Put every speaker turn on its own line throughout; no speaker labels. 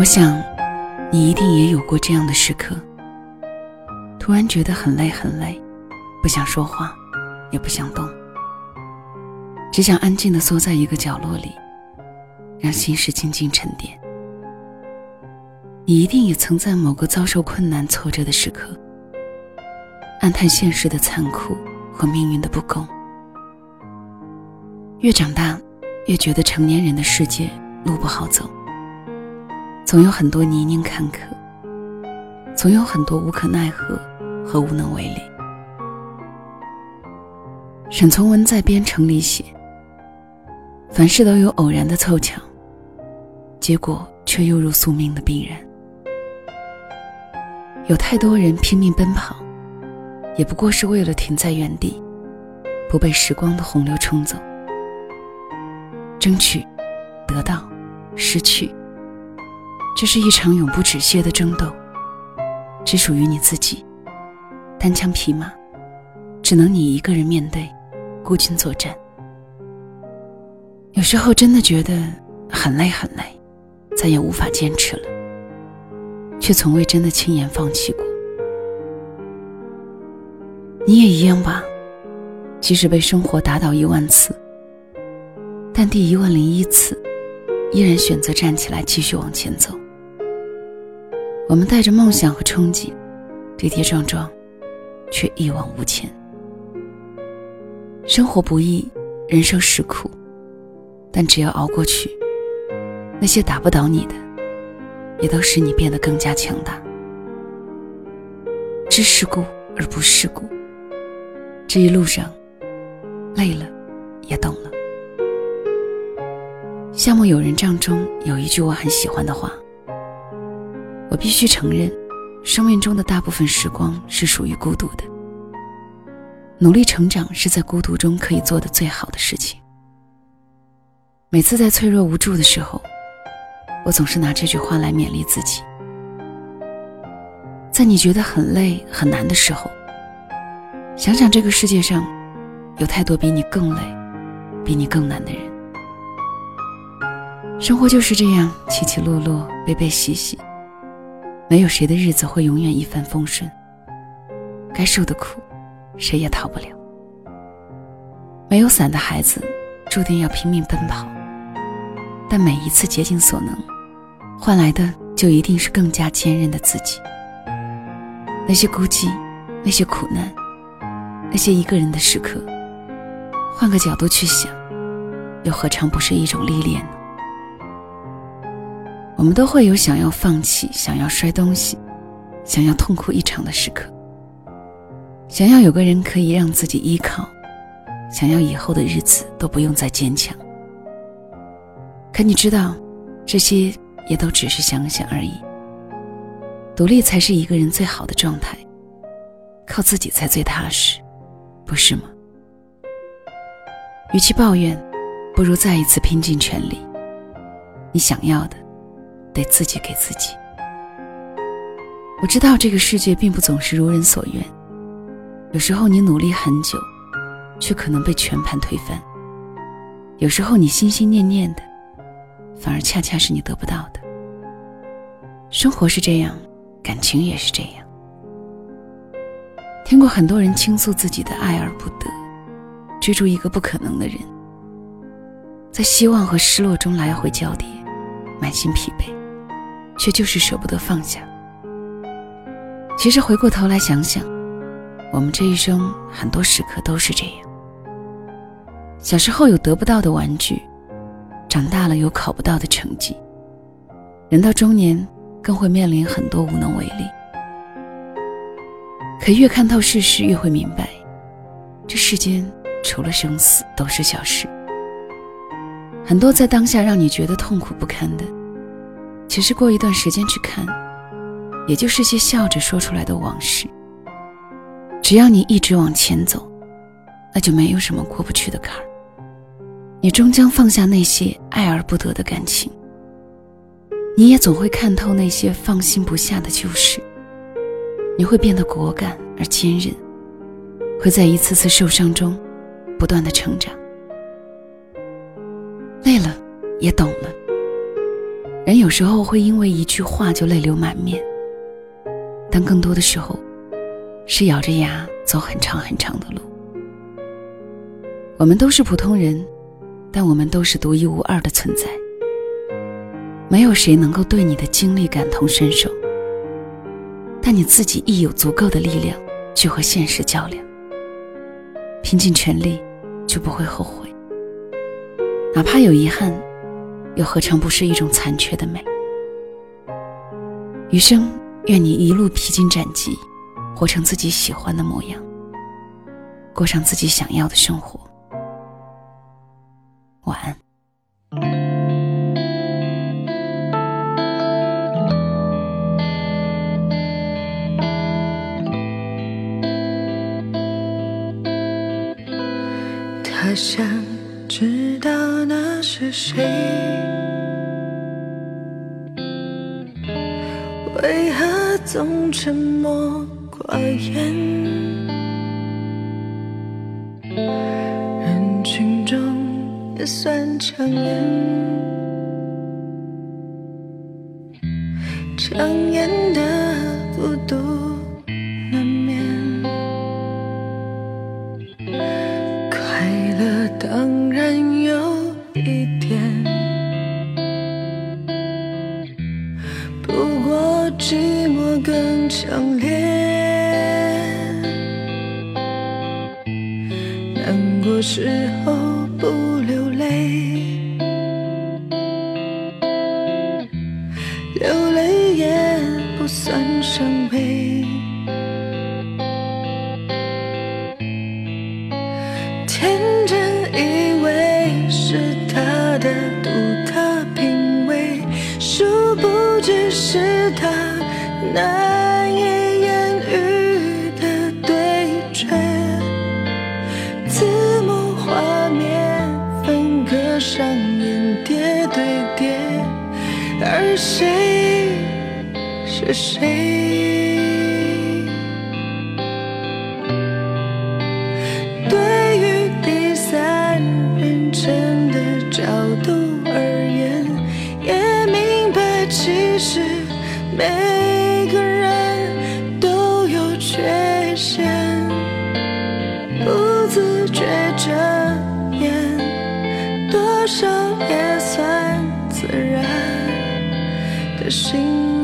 我想，你一定也有过这样的时刻，突然觉得很累很累，不想说话，也不想动，只想安静的缩在一个角落里，让心事静静沉淀。你一定也曾在某个遭受困难挫折的时刻，暗叹现实的残酷和命运的不公。越长大，越觉得成年人的世界路不好走，总有很多泥泞坎坷，总有很多无可奈何和无能为力。沈从文在《边城》里写：“凡事都有偶然的凑巧，结果却又如宿命的必然。有太多人拼命奔跑，也不过是为了停在原地，不被时光的洪流冲走。”争取，得到，失去，这是一场永不止歇的争斗，只属于你自己，单枪匹马，只能你一个人面对，孤军作战。有时候真的觉得很累很累，再也无法坚持了，却从未真的轻言放弃过。你也一样吧，即使被生活打倒一万次。但第一万零一次，依然选择站起来继续往前走。我们带着梦想和憧憬，跌跌撞撞，却一往无前。生活不易，人生实苦，但只要熬过去，那些打不倒你的，也都使你变得更加强大。知世故而不世故，这一路上，累了，也懂了。《夏目友人帐》中有一句我很喜欢的话：“我必须承认，生命中的大部分时光是属于孤独的。努力成长是在孤独中可以做的最好的事情。”每次在脆弱无助的时候，我总是拿这句话来勉励自己。在你觉得很累很难的时候，想想这个世界上，有太多比你更累、比你更难的人。生活就是这样起起落落，悲悲喜喜，没有谁的日子会永远一帆风顺。该受的苦，谁也逃不了。没有伞的孩子，注定要拼命奔跑，但每一次竭尽所能，换来的就一定是更加坚韧的自己。那些孤寂，那些苦难，那些一个人的时刻，换个角度去想，又何尝不是一种历练呢？我们都会有想要放弃、想要摔东西、想要痛哭一场的时刻，想要有个人可以让自己依靠，想要以后的日子都不用再坚强。可你知道，这些也都只是想想而已。独立才是一个人最好的状态，靠自己才最踏实，不是吗？与其抱怨，不如再一次拼尽全力。你想要的。得自己给自己。我知道这个世界并不总是如人所愿，有时候你努力很久，却可能被全盘推翻；有时候你心心念念的，反而恰恰是你得不到的。生活是这样，感情也是这样。听过很多人倾诉自己的爱而不得，追逐一个不可能的人，在希望和失落中来回交叠，满心疲惫。却就是舍不得放下。其实回过头来想想，我们这一生很多时刻都是这样。小时候有得不到的玩具，长大了有考不到的成绩，人到中年更会面临很多无能为力。可越看透世事，越会明白，这世间除了生死都是小事。很多在当下让你觉得痛苦不堪的。其实过一段时间去看，也就是些笑着说出来的往事。只要你一直往前走，那就没有什么过不去的坎儿。你终将放下那些爱而不得的感情，你也总会看透那些放心不下的旧事。你会变得果敢而坚韧，会在一次次受伤中不断的成长。累了，也懂了。人有时候会因为一句话就泪流满面，但更多的时候，是咬着牙走很长很长的路。我们都是普通人，但我们都是独一无二的存在。没有谁能够对你的经历感同身受，但你自己亦有足够的力量去和现实较量，拼尽全力，就不会后悔。哪怕有遗憾，又何尝不是一种残缺的美？余生，愿你一路披荆斩棘，活成自己喜欢的模样，过上自己想要的生活。晚安。
他想是谁，为何总沉默寡言？人群中也算抢眼，抢眼难过时候不流泪，流泪也不算伤悲。天真以为是他的独特品味，殊不知是他是谁？对于第三人称的角度而言，也明白其实每个人都有缺陷，不自觉遮掩，多少也算自然。的心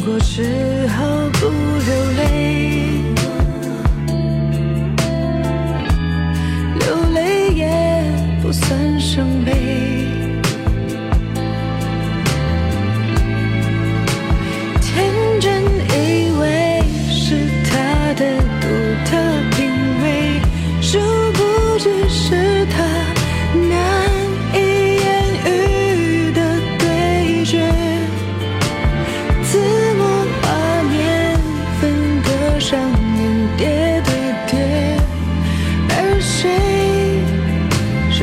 过时候不流泪。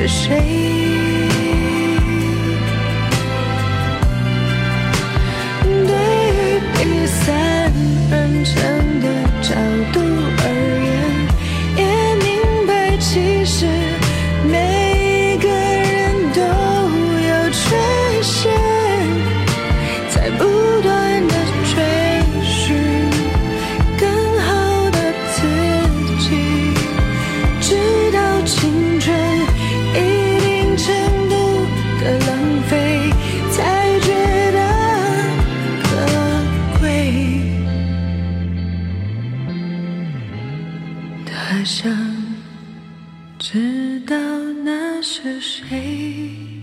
谁想知道那是谁。